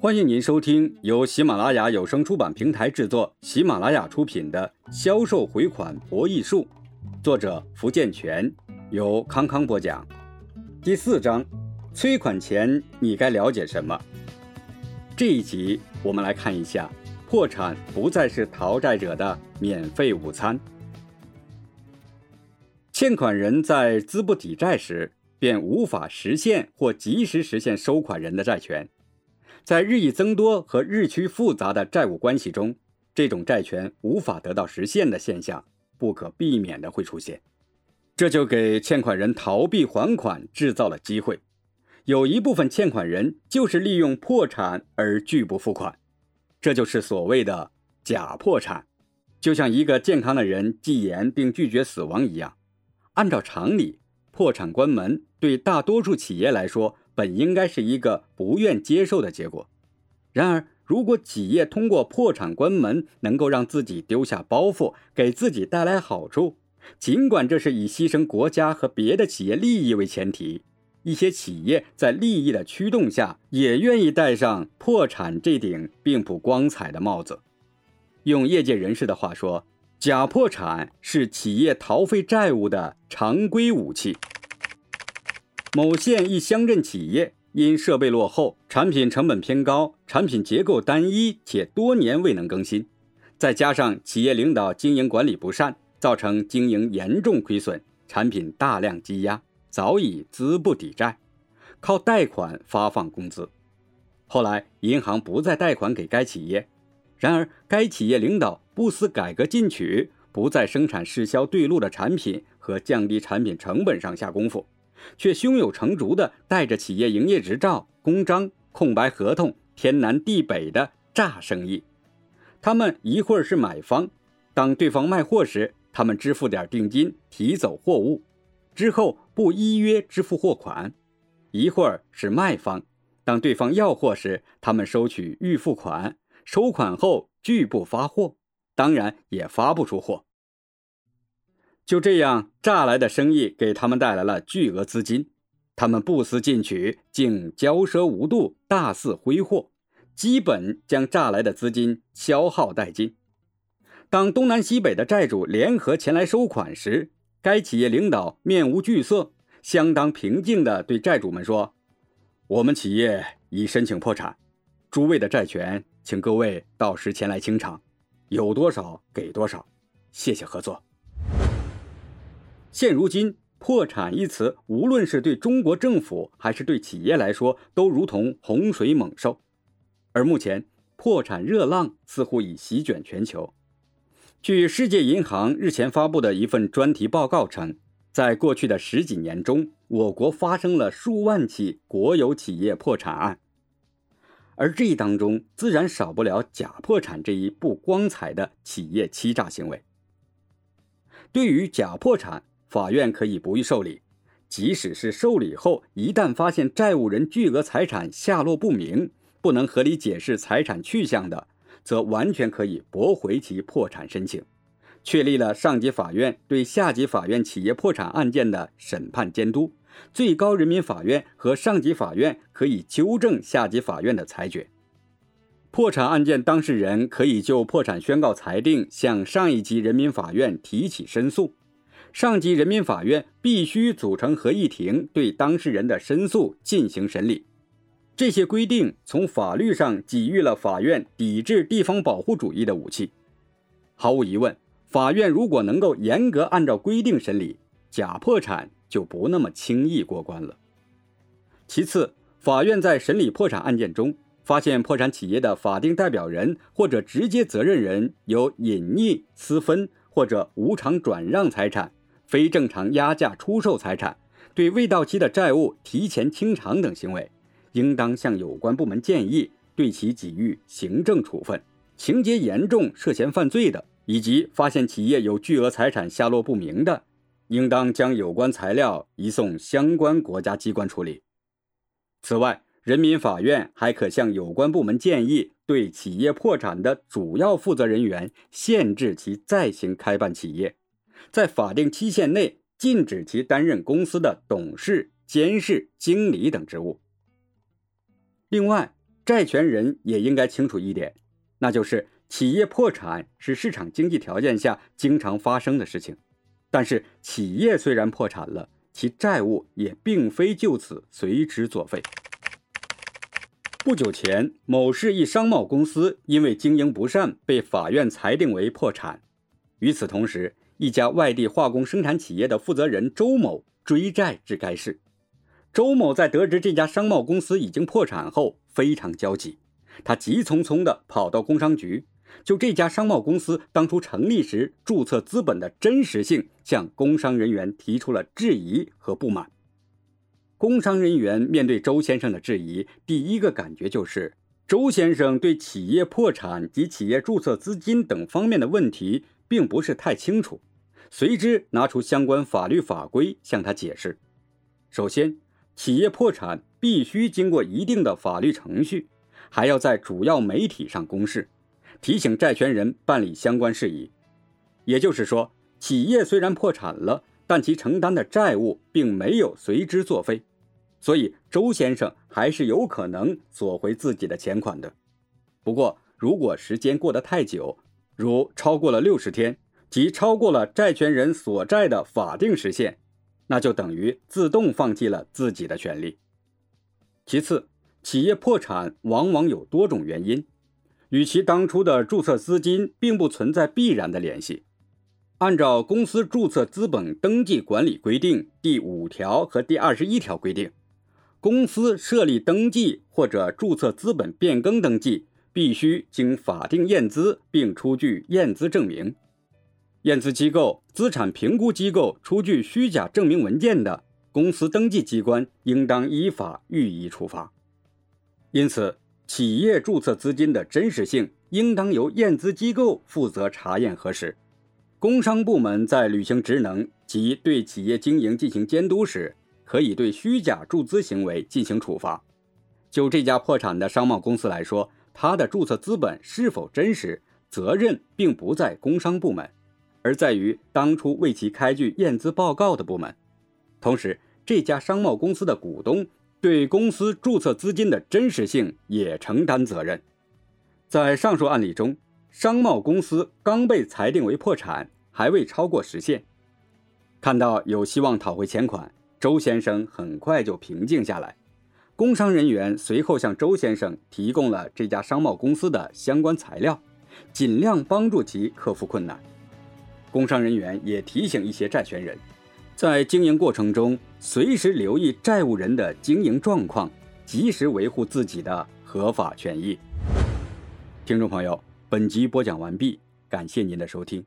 欢迎您收听由喜马拉雅有声出版平台制作、喜马拉雅出品的《销售回款博弈术》，作者福建泉，由康康播讲。第四章，催款前你该了解什么？这一集我们来看一下，破产不再是逃债者的免费午餐。欠款人在资不抵债时，便无法实现或及时实现收款人的债权。在日益增多和日趋复杂的债务关系中，这种债权无法得到实现的现象不可避免的会出现，这就给欠款人逃避还款制造了机会。有一部分欠款人就是利用破产而拒不付款，这就是所谓的假破产。就像一个健康的人忌言并拒绝死亡一样，按照常理，破产关门对大多数企业来说。本应该是一个不愿接受的结果。然而，如果企业通过破产关门能够让自己丢下包袱，给自己带来好处，尽管这是以牺牲国家和别的企业利益为前提，一些企业在利益的驱动下也愿意戴上破产这顶并不光彩的帽子。用业界人士的话说，假破产是企业逃废债务的常规武器。某县一乡镇企业因设备落后、产品成本偏高、产品结构单一且多年未能更新，再加上企业领导经营管理不善，造成经营严重亏损，产品大量积压，早已资不抵债，靠贷款发放工资。后来银行不再贷款给该企业，然而该企业领导不思改革进取，不在生产适销对路的产品和降低产品成本上下功夫。却胸有成竹地带着企业营业执照、公章、空白合同，天南地北的诈生意。他们一会儿是买方，当对方卖货时，他们支付点定金，提走货物，之后不依约支付货款；一会儿是卖方，当对方要货时，他们收取预付款，收款后拒不发货，当然也发不出货。就这样诈来的生意给他们带来了巨额资金，他们不思进取，竟骄奢无度，大肆挥霍，基本将诈来的资金消耗殆尽。当东南西北的债主联合前来收款时，该企业领导面无惧色，相当平静地对债主们说：“我们企业已申请破产，诸位的债权，请各位到时前来清偿，有多少给多少，谢谢合作。”现如今，“破产”一词，无论是对中国政府还是对企业来说，都如同洪水猛兽。而目前，破产热浪似乎已席卷全球。据世界银行日前发布的一份专题报告称，在过去的十几年中，我国发生了数万起国有企业破产案，而这当中自然少不了假破产这一不光彩的企业欺诈行为。对于假破产，法院可以不予受理，即使是受理后，一旦发现债务人巨额财产下落不明，不能合理解释财产去向的，则完全可以驳回其破产申请，确立了上级法院对下级法院企业破产案件的审判监督，最高人民法院和上级法院可以纠正下级法院的裁决，破产案件当事人可以就破产宣告裁定向上一级人民法院提起申诉。上级人民法院必须组成合议庭，对当事人的申诉进行审理。这些规定从法律上给予了法院抵制地方保护主义的武器。毫无疑问，法院如果能够严格按照规定审理，假破产就不那么轻易过关了。其次，法院在审理破产案件中，发现破产企业的法定代表人或者直接责任人有隐匿、私分或者无偿转让财产。非正常压价出售财产，对未到期的债务提前清偿等行为，应当向有关部门建议，对其给予行政处分。情节严重、涉嫌犯罪的，以及发现企业有巨额财产下落不明的，应当将有关材料移送相关国家机关处理。此外，人民法院还可向有关部门建议，对企业破产的主要负责人员限制其再行开办企业。在法定期限内禁止其担任公司的董事、监事、经理等职务，另外，债权人也应该清楚一点，那就是企业破产是市场经济条件下经常发生的事情。但是，企业虽然破产了，其债务也并非就此随之作废。不久前，某市一商贸公司因为经营不善被法院裁定为破产。与此同时，一家外地化工生产企业的负责人周某追债至该市。周某在得知这家商贸公司已经破产后，非常焦急，他急匆匆地跑到工商局，就这家商贸公司当初成立时注册资本的真实性，向工商人员提出了质疑和不满。工商人员面对周先生的质疑，第一个感觉就是周先生对企业破产及企业注册资金等方面的问题并不是太清楚，随之拿出相关法律法规向他解释。首先，企业破产必须经过一定的法律程序，还要在主要媒体上公示，提醒债权人办理相关事宜。也就是说，企业虽然破产了，但其承担的债务并没有随之作废。所以，周先生还是有可能索回自己的钱款的。不过，如果时间过得太久，如超过了六十天，即超过了债权人所债的法定时限，那就等于自动放弃了自己的权利。其次，企业破产往往有多种原因，与其当初的注册资金并不存在必然的联系。按照《公司注册资本登记管理规定》第五条和第二十一条规定。公司设立登记或者注册资本变更登记，必须经法定验资并出具验资证明。验资机构、资产评估机构出具虚假证明文件的，公司登记机关应当依法予以处罚。因此，企业注册资金的真实性应当由验资机构负责查验核实。工商部门在履行职能及对企业经营进行监督时，可以对虚假注资行为进行处罚。就这家破产的商贸公司来说，他的注册资本是否真实，责任并不在工商部门，而在于当初为其开具验资报告的部门。同时，这家商贸公司的股东对公司注册资金的真实性也承担责任。在上述案例中，商贸公司刚被裁定为破产，还未超过时限，看到有希望讨回钱款。周先生很快就平静下来，工商人员随后向周先生提供了这家商贸公司的相关材料，尽量帮助其克服困难。工商人员也提醒一些债权人，在经营过程中随时留意债务人的经营状况，及时维护自己的合法权益。听众朋友，本集播讲完毕，感谢您的收听。